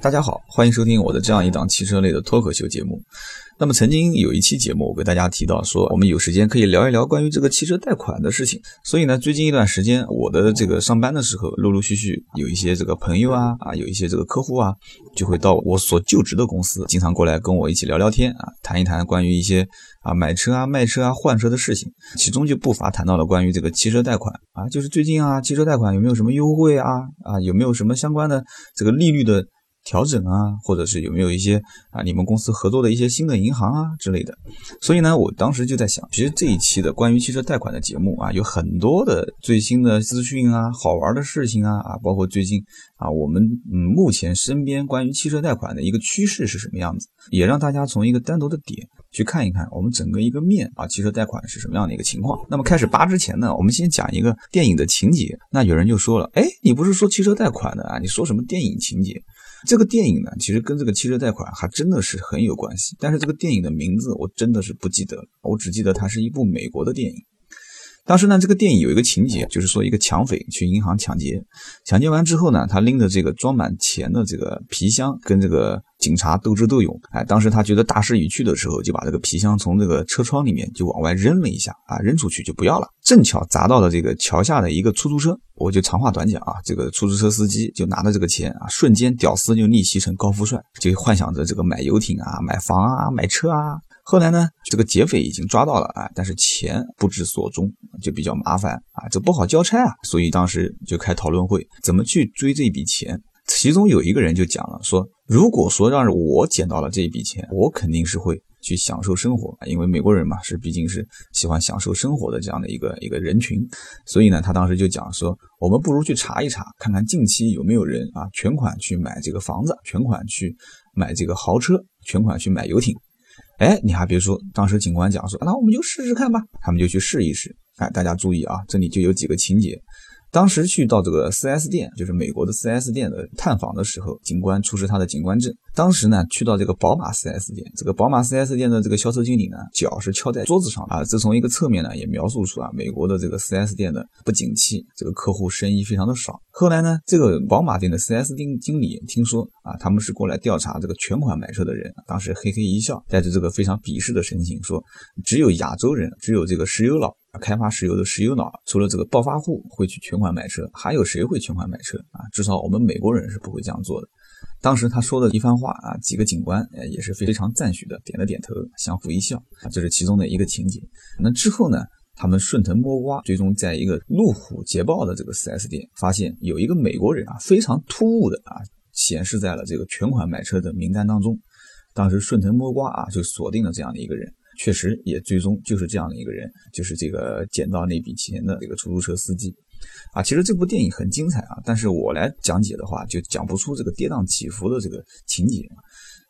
大家好，欢迎收听我的这样一档汽车类的脱口秀节目。那么曾经有一期节目，我给大家提到说，我们有时间可以聊一聊关于这个汽车贷款的事情。所以呢，最近一段时间，我的这个上班的时候，陆陆续续有一些这个朋友啊啊，有一些这个客户啊，就会到我所就职的公司，经常过来跟我一起聊聊天啊，谈一谈关于一些啊买车啊、卖车啊、换车的事情。其中就不乏谈到了关于这个汽车贷款啊，就是最近啊，汽车贷款有没有什么优惠啊啊，有没有什么相关的这个利率的。调整啊，或者是有没有一些啊，你们公司合作的一些新的银行啊之类的。所以呢，我当时就在想，其实这一期的关于汽车贷款的节目啊，有很多的最新的资讯啊，好玩的事情啊啊，包括最近啊，我们嗯目前身边关于汽车贷款的一个趋势是什么样子，也让大家从一个单独的点去看一看我们整个一个面啊，汽车贷款是什么样的一个情况。那么开始扒之前呢，我们先讲一个电影的情节。那有人就说了，哎，你不是说汽车贷款的啊？你说什么电影情节？这个电影呢，其实跟这个汽车贷款还真的是很有关系，但是这个电影的名字我真的是不记得了，我只记得它是一部美国的电影。当时呢，这个电影有一个情节，就是说一个抢匪去银行抢劫，抢劫完之后呢，他拎着这个装满钱的这个皮箱，跟这个警察斗智斗勇。哎，当时他觉得大势已去的时候，就把这个皮箱从这个车窗里面就往外扔了一下，啊，扔出去就不要了，正巧砸到了这个桥下的一个出租车。我就长话短讲啊，这个出租车司机就拿着这个钱啊，瞬间屌丝就逆袭成高富帅，就幻想着这个买游艇啊、买房啊、买车啊。后来呢，这个劫匪已经抓到了啊，但是钱不知所踪，就比较麻烦啊，这不好交差啊，所以当时就开讨论会，怎么去追这笔钱。其中有一个人就讲了，说如果说让我捡到了这一笔钱，我肯定是会去享受生活，因为美国人嘛，是毕竟是喜欢享受生活的这样的一个一个人群，所以呢，他当时就讲说，我们不如去查一查，看看近期有没有人啊全款去买这个房子，全款去买这个豪车，全款去买游艇。哎，你还别说，当时警官讲说，那我们就试试看吧。他们就去试一试。哎，大家注意啊，这里就有几个情节。当时去到这个 4S 店，就是美国的 4S 店的探访的时候，警官出示他的警官证。当时呢，去到这个宝马 4S 店，这个宝马 4S 店的这个销售经理呢，脚是敲在桌子上啊。这从一个侧面呢，也描述出啊，美国的这个 4S 店的不景气，这个客户生意非常的少。后来呢，这个宝马店的 4S 店经理听说啊，他们是过来调查这个全款买车的人，当时嘿嘿一笑，带着这个非常鄙视的神情说，只有亚洲人，只有这个石油佬。开发石油的石油脑，除了这个暴发户会去全款买车，还有谁会全款买车啊？至少我们美国人是不会这样做的。当时他说的一番话啊，几个警官也是非常赞许的，点了点头，相互一笑啊，这是其中的一个情节。那之后呢，他们顺藤摸瓜，最终在一个路虎捷豹的这个 4S 店，发现有一个美国人啊，非常突兀的啊，显示在了这个全款买车的名单当中。当时顺藤摸瓜啊，就锁定了这样的一个人。确实也最终就是这样的一个人，就是这个捡到那笔钱的这个出租车司机，啊，其实这部电影很精彩啊，但是我来讲解的话，就讲不出这个跌宕起伏的这个情节。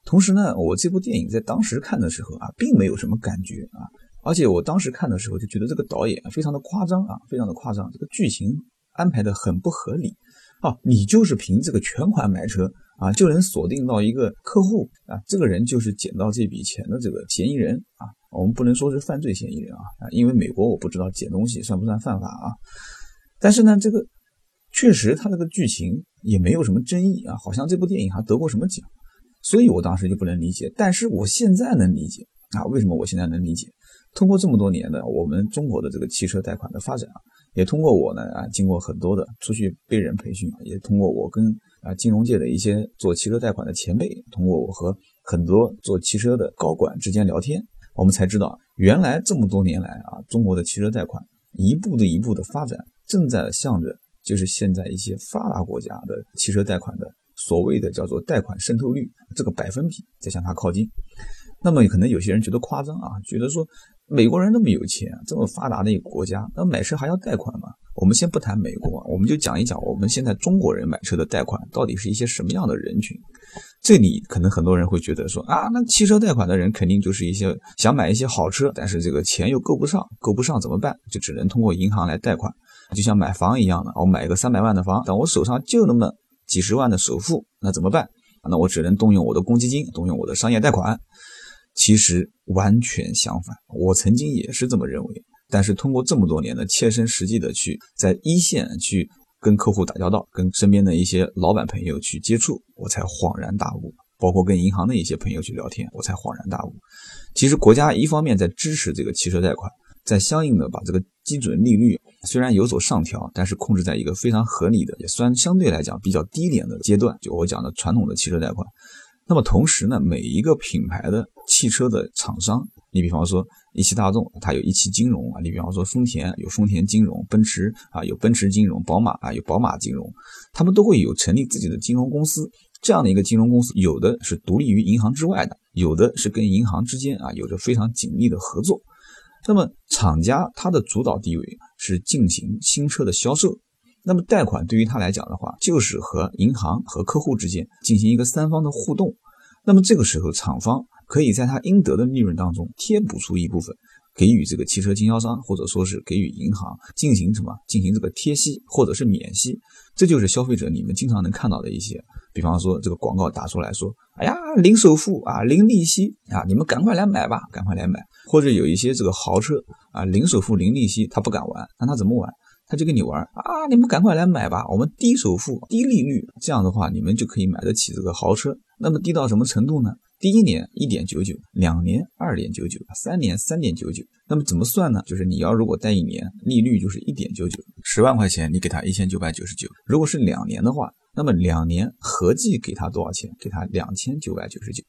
同时呢，我这部电影在当时看的时候啊，并没有什么感觉啊，而且我当时看的时候就觉得这个导演非常的夸张啊，非常的夸张，这个剧情安排的很不合理啊，你就是凭这个全款买车。啊，就能锁定到一个客户啊，这个人就是捡到这笔钱的这个嫌疑人啊。我们不能说是犯罪嫌疑人啊啊，因为美国我不知道捡东西算不算犯法啊。但是呢，这个确实他这个剧情也没有什么争议啊，好像这部电影还得过什么奖，所以我当时就不能理解。但是我现在能理解啊，为什么我现在能理解？通过这么多年的我们中国的这个汽车贷款的发展啊，也通过我呢啊，经过很多的出去被人培训，也通过我跟。啊，金融界的一些做汽车贷款的前辈，通过我和很多做汽车的高管之间聊天，我们才知道，原来这么多年来啊，中国的汽车贷款一步的一步的发展，正在向着就是现在一些发达国家的汽车贷款的所谓的叫做贷款渗透率这个百分比在向它靠近。那么可能有些人觉得夸张啊，觉得说美国人那么有钱，这么发达的一个国家，那买车还要贷款吗？我们先不谈美国，我们就讲一讲我们现在中国人买车的贷款到底是一些什么样的人群。这里可能很多人会觉得说啊，那汽车贷款的人肯定就是一些想买一些好车，但是这个钱又够不上，够不上怎么办？就只能通过银行来贷款，就像买房一样的。我买个三百万的房，但我手上就那么几十万的首付，那怎么办？那我只能动用我的公积金，动用我的商业贷款。其实完全相反，我曾经也是这么认为。但是通过这么多年的切身实际的去在一线去跟客户打交道，跟身边的一些老板朋友去接触，我才恍然大悟。包括跟银行的一些朋友去聊天，我才恍然大悟。其实国家一方面在支持这个汽车贷款，在相应的把这个基准利率虽然有所上调，但是控制在一个非常合理的，也算相对来讲比较低廉的阶段。就我讲的传统的汽车贷款。那么同时呢，每一个品牌的汽车的厂商，你比方说一汽大众，它有一汽金融啊；你比方说丰田有丰田金融，奔驰啊有奔驰金融，宝马啊有宝马金融，他们都会有成立自己的金融公司。这样的一个金融公司，有的是独立于银行之外的，有的是跟银行之间啊有着非常紧密的合作。那么厂家它的主导地位是进行新车的销售，那么贷款对于他来讲的话，就是和银行和客户之间进行一个三方的互动。那么这个时候，厂方可以在他应得的利润当中贴补出一部分。给予这个汽车经销商，或者说是给予银行进行什么？进行这个贴息或者是免息，这就是消费者你们经常能看到的一些，比方说这个广告打出来说，哎呀，零首付啊，零利息啊，你们赶快来买吧，赶快来买。或者有一些这个豪车啊，零首付零利息，他不敢玩，那他怎么玩？他就跟你玩啊，你们赶快来买吧，我们低首付、低利率，这样的话你们就可以买得起这个豪车。那么低到什么程度呢？第一年一点九九，两年二点九九，三年三点九九。那么怎么算呢？就是你要如果贷一年，利率就是一点九九，十万块钱你给他一千九百九十九。如果是两年的话，那么两年合计给他多少钱？给他两千九百九十九。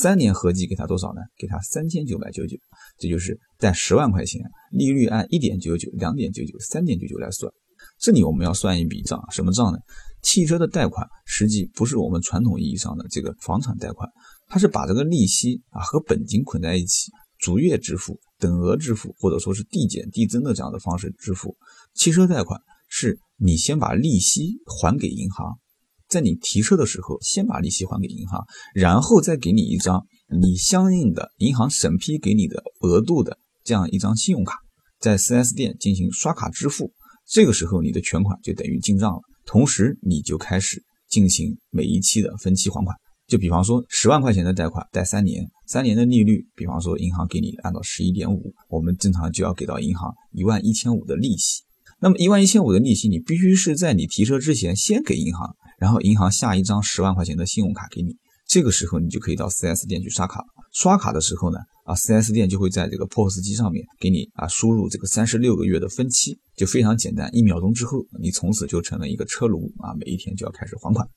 三年合计给他多少呢？给他三千九百九九。这就是贷十万块钱，利率按一点九九、两点九九、三点九九来算。这里我们要算一笔账，什么账呢？汽车的贷款实际不是我们传统意义上的这个房产贷款。它是把这个利息啊和本金捆在一起，逐月支付、等额支付，或者说是递减递增的这样的方式支付。汽车贷款是你先把利息还给银行，在你提车的时候先把利息还给银行，然后再给你一张你相应的银行审批给你的额度的这样一张信用卡，在 4S 店进行刷卡支付。这个时候你的全款就等于进账了，同时你就开始进行每一期的分期还款。就比方说十万块钱的贷款贷三年，三年的利率，比方说银行给你按照十一点五，我们正常就要给到银行一万一千五的利息。那么一万一千五的利息，你必须是在你提车之前先给银行，然后银行下一张十万块钱的信用卡给你，这个时候你就可以到 4S 店去刷卡。刷卡的时候呢，啊，4S 店就会在这个 POS 机上面给你啊输入这个三十六个月的分期，就非常简单，一秒钟之后，你从此就成了一个车奴啊，每一天就要开始还款。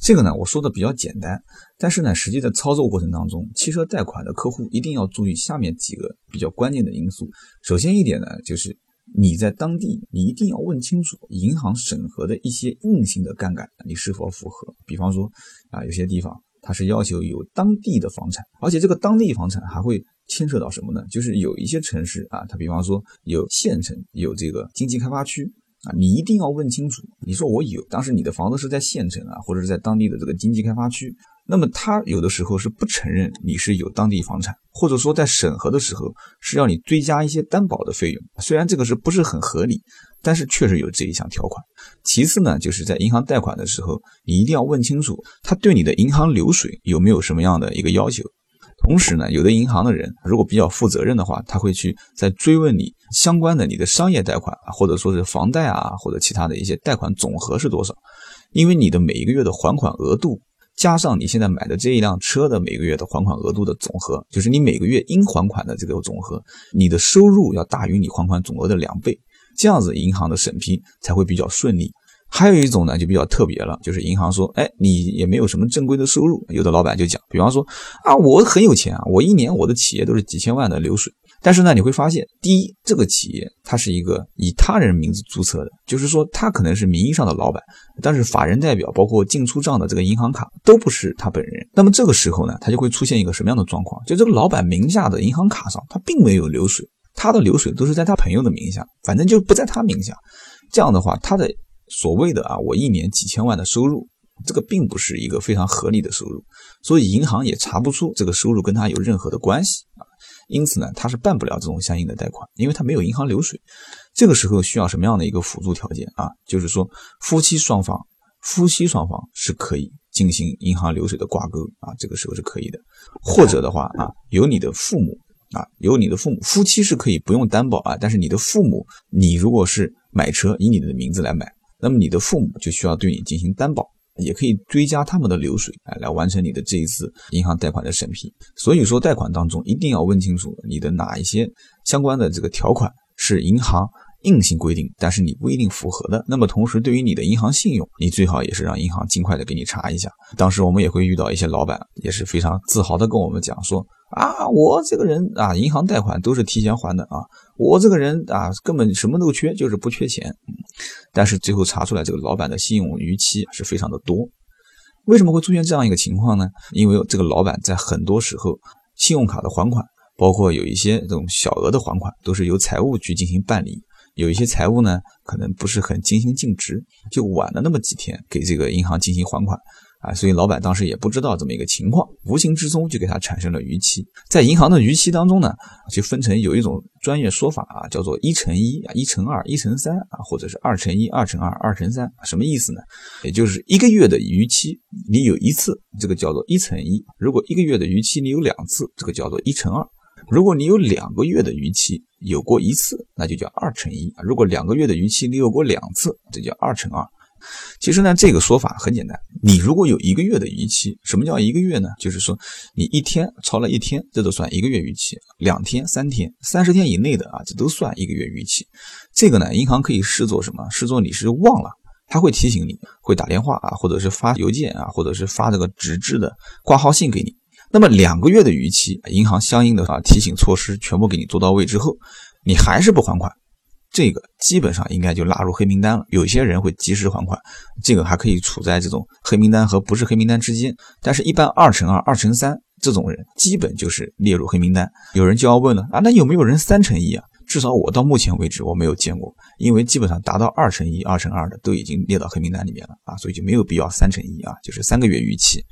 这个呢，我说的比较简单，但是呢，实际的操作过程当中，汽车贷款的客户一定要注意下面几个比较关键的因素。首先一点呢，就是你在当地，你一定要问清楚银行审核的一些硬性的杠杆，你是否符合。比方说啊，有些地方它是要求有当地的房产，而且这个当地房产还会牵扯到什么呢？就是有一些城市啊，它比方说有县城，有这个经济开发区。啊，你一定要问清楚。你说我有，当时你的房子是在县城啊，或者是在当地的这个经济开发区，那么他有的时候是不承认你是有当地房产，或者说在审核的时候是要你追加一些担保的费用。虽然这个是不是很合理，但是确实有这一项条款。其次呢，就是在银行贷款的时候，你一定要问清楚他对你的银行流水有没有什么样的一个要求。同时呢，有的银行的人如果比较负责任的话，他会去再追问你相关的你的商业贷款，或者说是房贷啊，或者其他的一些贷款总和是多少？因为你的每一个月的还款额度，加上你现在买的这一辆车的每个月的还款额度的总和，就是你每个月应还款的这个总和，你的收入要大于你还款总额的两倍，这样子银行的审批才会比较顺利。还有一种呢，就比较特别了，就是银行说，哎，你也没有什么正规的收入。有的老板就讲，比方说，啊，我很有钱啊，我一年我的企业都是几千万的流水。但是呢，你会发现，第一，这个企业它是一个以他人名字注册的，就是说他可能是名义上的老板，但是法人代表包括进出账的这个银行卡都不是他本人。那么这个时候呢，他就会出现一个什么样的状况？就这个老板名下的银行卡上，他并没有流水，他的流水都是在他朋友的名下，反正就不在他名下。这样的话，他的。所谓的啊，我一年几千万的收入，这个并不是一个非常合理的收入，所以银行也查不出这个收入跟他有任何的关系啊，因此呢，他是办不了这种相应的贷款，因为他没有银行流水。这个时候需要什么样的一个辅助条件啊？就是说夫妻双方，夫妻双方是可以进行银行流水的挂钩啊，这个时候是可以的。或者的话啊，有你的父母啊，有你的父母，夫妻是可以不用担保啊，但是你的父母，你如果是买车以你的名字来买。那么你的父母就需要对你进行担保，也可以追加他们的流水，哎，来完成你的这一次银行贷款的审批。所以说，贷款当中一定要问清楚你的哪一些相关的这个条款是银行。硬性规定，但是你不一定符合的。那么同时，对于你的银行信用，你最好也是让银行尽快的给你查一下。当时我们也会遇到一些老板，也是非常自豪的跟我们讲说啊，我这个人啊，银行贷款都是提前还的啊，我这个人啊，根本什么都缺，就是不缺钱。但是最后查出来，这个老板的信用逾期是非常的多。为什么会出现这样一个情况呢？因为这个老板在很多时候，信用卡的还款，包括有一些这种小额的还款，都是由财务去进行办理。有一些财务呢，可能不是很尽心尽职，就晚了那么几天给这个银行进行还款啊，所以老板当时也不知道这么一个情况，无形之中就给他产生了逾期。在银行的逾期当中呢，就分成有一种专业说法啊，叫做一乘一啊，一乘二，一乘三啊，或者是二乘一，二乘二，二乘三，什么意思呢？也就是一个月的逾期，你有一次，这个叫做一乘一；如果一个月的逾期你有两次，这个叫做一乘二。如果你有两个月的逾期，有过一次，那就叫二乘一；如果两个月的逾期你有过两次，这叫二乘二。其实呢，这个说法很简单，你如果有一个月的逾期，什么叫一个月呢？就是说你一天超了一天，这都算一个月逾期；两天、三天、三十天以内的啊，这都算一个月逾期。这个呢，银行可以视作什么？视作你是忘了，他会提醒你，会打电话啊，或者是发邮件啊，或者是发这个纸质的挂号信给你。那么两个月的逾期，银行相应的啊提醒措施全部给你做到位之后，你还是不还款，这个基本上应该就纳入黑名单了。有些人会及时还款，这个还可以处在这种黑名单和不是黑名单之间。但是，一般二乘二、二乘三这种人，基本就是列入黑名单。有人就要问了啊，那有没有人三乘一啊？至少我到目前为止我没有见过，因为基本上达到二乘一、二乘二的都已经列到黑名单里面了啊，所以就没有必要三乘一啊，就是三个月逾期。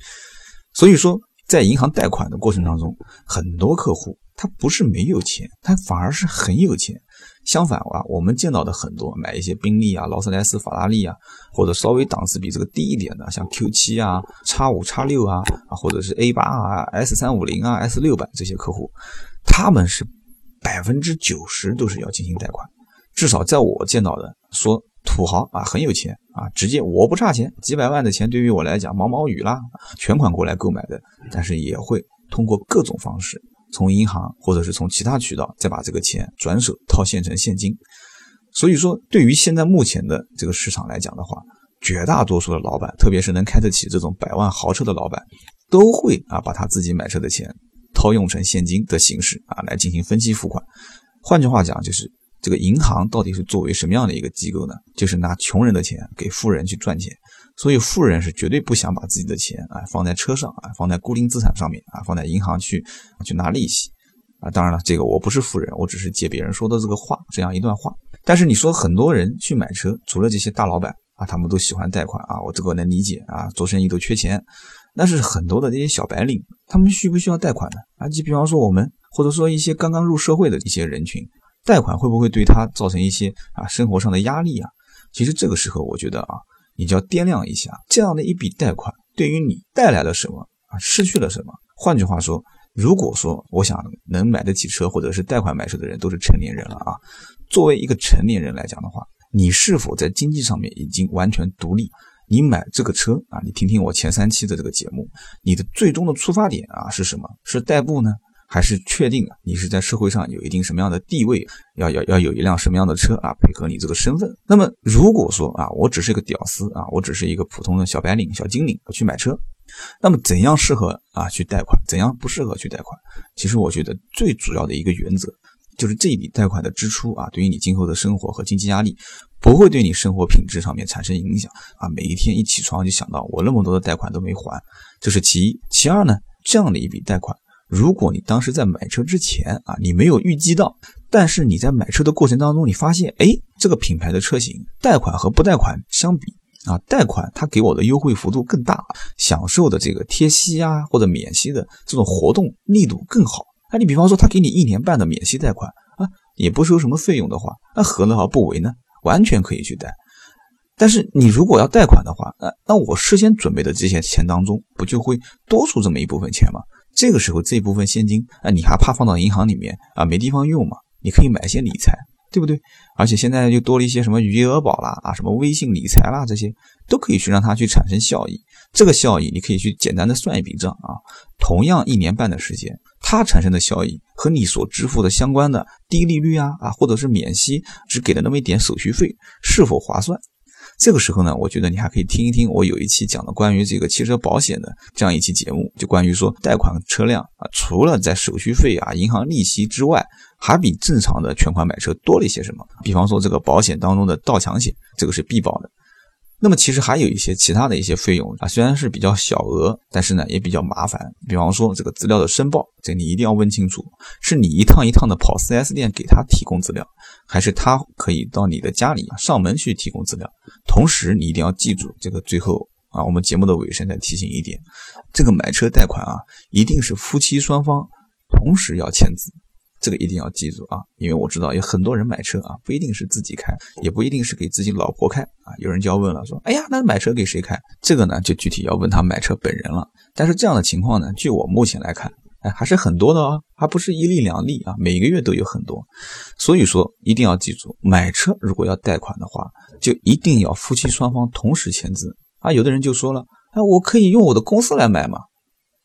所以说。在银行贷款的过程当中，很多客户他不是没有钱，他反而是很有钱。相反啊，我们见到的很多买一些宾利啊、劳斯莱斯、法拉利啊，或者稍微档次比这个低一点的，像 Q7 啊、x 五、x 六啊，啊，或者是 A 八啊、S 三五零啊、S 六百这些客户，他们是百分之九十都是要进行贷款，至少在我见到的说。土豪啊，很有钱啊，直接我不差钱，几百万的钱对于我来讲毛毛雨啦，全款过来购买的，但是也会通过各种方式，从银行或者是从其他渠道再把这个钱转手套现成现金。所以说，对于现在目前的这个市场来讲的话，绝大多数的老板，特别是能开得起这种百万豪车的老板，都会啊把他自己买车的钱套用成现金的形式啊来进行分期付款。换句话讲，就是。这个银行到底是作为什么样的一个机构呢？就是拿穷人的钱给富人去赚钱，所以富人是绝对不想把自己的钱啊放在车上啊，放在固定资产上面啊，放在银行去去拿利息啊。当然了，这个我不是富人，我只是借别人说的这个话，这样一段话。但是你说很多人去买车，除了这些大老板啊，他们都喜欢贷款啊，我这个能理解啊，做生意都缺钱。但是很多的这些小白领，他们需不需要贷款呢？啊，就比方说我们，或者说一些刚刚入社会的一些人群。贷款会不会对他造成一些啊生活上的压力啊？其实这个时候我觉得啊，你就要掂量一下，这样的一笔贷款对于你带来了什么啊，失去了什么？换句话说，如果说我想能买得起车，或者是贷款买车的人都是成年人了啊，作为一个成年人来讲的话，你是否在经济上面已经完全独立？你买这个车啊，你听听我前三期的这个节目，你的最终的出发点啊是什么？是代步呢？还是确定啊，你是在社会上有一定什么样的地位，要要要有一辆什么样的车啊，配合你这个身份。那么如果说啊，我只是一个屌丝啊，我只是一个普通的小白领、小精灵去买车，那么怎样适合啊去贷款，怎样不适合去贷款？其实我觉得最主要的一个原则就是这一笔贷款的支出啊，对于你今后的生活和经济压力不会对你生活品质上面产生影响啊。每一天一起床就想到我那么多的贷款都没还，这是其一。其二呢，这样的一笔贷款。如果你当时在买车之前啊，你没有预计到，但是你在买车的过程当中，你发现，哎，这个品牌的车型贷款和不贷款相比啊，贷款它给我的优惠幅度更大，享受的这个贴息啊或者免息的这种活动力度更好。那你比方说他给你一年半的免息贷款啊，也不收什么费用的话，那何乐而不为呢？完全可以去贷。但是你如果要贷款的话，那那我事先准备的这些钱当中，不就会多出这么一部分钱吗？这个时候这部分现金啊，你还怕放到银行里面啊没地方用吗？你可以买一些理财，对不对？而且现在又多了一些什么余额宝啦啊，什么微信理财啦，这些都可以去让它去产生效益。这个效益你可以去简单的算一笔账啊，同样一年半的时间，它产生的效益和你所支付的相关的低利率啊啊，或者是免息，只给了那么一点手续费，是否划算？这个时候呢，我觉得你还可以听一听我有一期讲的关于这个汽车保险的这样一期节目，就关于说贷款车辆啊，除了在手续费啊、银行利息之外，还比正常的全款买车多了一些什么？比方说这个保险当中的盗抢险，这个是必保的。那么其实还有一些其他的一些费用啊，虽然是比较小额，但是呢也比较麻烦。比方说这个资料的申报，这你一定要问清楚，是你一趟一趟的跑 4S 店给他提供资料，还是他可以到你的家里上门去提供资料？同时你一定要记住，这个最后啊，我们节目的尾声再提醒一点，这个买车贷款啊，一定是夫妻双方同时要签字。这个一定要记住啊，因为我知道有很多人买车啊，不一定是自己开，也不一定是给自己老婆开啊。有人就要问了，说：“哎呀，那买车给谁开？”这个呢，就具体要问他买车本人了。但是这样的情况呢，据我目前来看，哎，还是很多的哦，还不是一例两例啊，每个月都有很多。所以说，一定要记住，买车如果要贷款的话，就一定要夫妻双方同时签字啊。有的人就说了，哎，我可以用我的公司来买吗？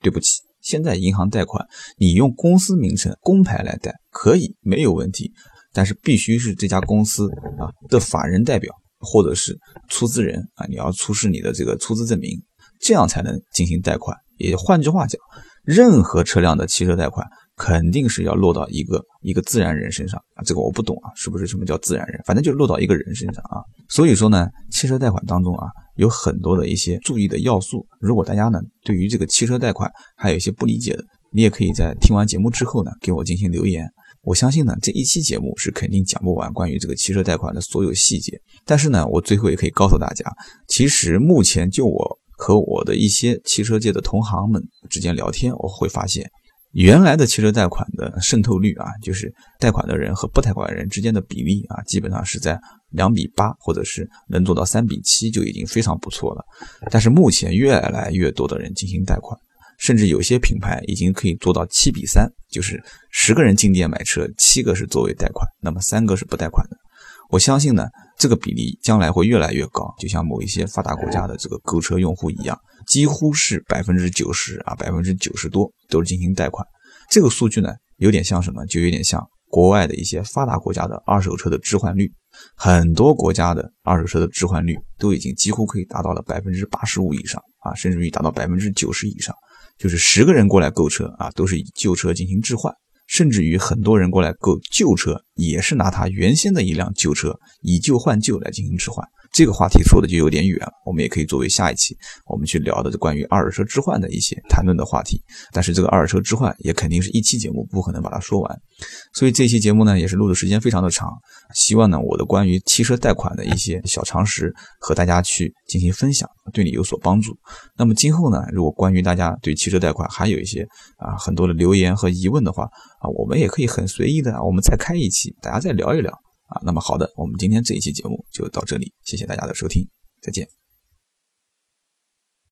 对不起。现在银行贷款，你用公司名称公牌来贷可以没有问题，但是必须是这家公司啊的法人代表或者是出资人啊，你要出示你的这个出资证明，这样才能进行贷款。也换句话讲，任何车辆的汽车贷款。肯定是要落到一个一个自然人身上啊，这个我不懂啊，是不是什么叫自然人？反正就落到一个人身上啊。所以说呢，汽车贷款当中啊，有很多的一些注意的要素。如果大家呢对于这个汽车贷款还有一些不理解的，你也可以在听完节目之后呢给我进行留言。我相信呢这一期节目是肯定讲不完关于这个汽车贷款的所有细节。但是呢，我最后也可以告诉大家，其实目前就我和我的一些汽车界的同行们之间聊天，我会发现。原来的汽车贷款的渗透率啊，就是贷款的人和不贷款人之间的比例啊，基本上是在两比八，或者是能做到三比七就已经非常不错了。但是目前越来越多的人进行贷款，甚至有些品牌已经可以做到七比三，就是十个人进店买车，七个是作为贷款，那么三个是不贷款的。我相信呢，这个比例将来会越来越高，就像某一些发达国家的这个购车用户一样，几乎是百分之九十啊，百分之九十多都是进行贷款。这个数据呢，有点像什么？就有点像国外的一些发达国家的二手车的置换率，很多国家的二手车的置换率都已经几乎可以达到了百分之八十五以上啊，甚至于达到百分之九十以上，就是十个人过来购车啊，都是以旧车进行置换。甚至于很多人过来购旧车，也是拿他原先的一辆旧车以旧换旧来进行置换。这个话题说的就有点远了，我们也可以作为下一期我们去聊的关于二手车置换的一些谈论的话题。但是这个二手车置换也肯定是一期节目不可能把它说完，所以这期节目呢也是录的时间非常的长。希望呢我的关于汽车贷款的一些小常识和大家去进行分享，对你有所帮助。那么今后呢，如果关于大家对汽车贷款还有一些啊很多的留言和疑问的话啊，我们也可以很随意的啊，我们再开一期，大家再聊一聊。啊，那么好的，我们今天这一期节目就到这里，谢谢大家的收听，再见。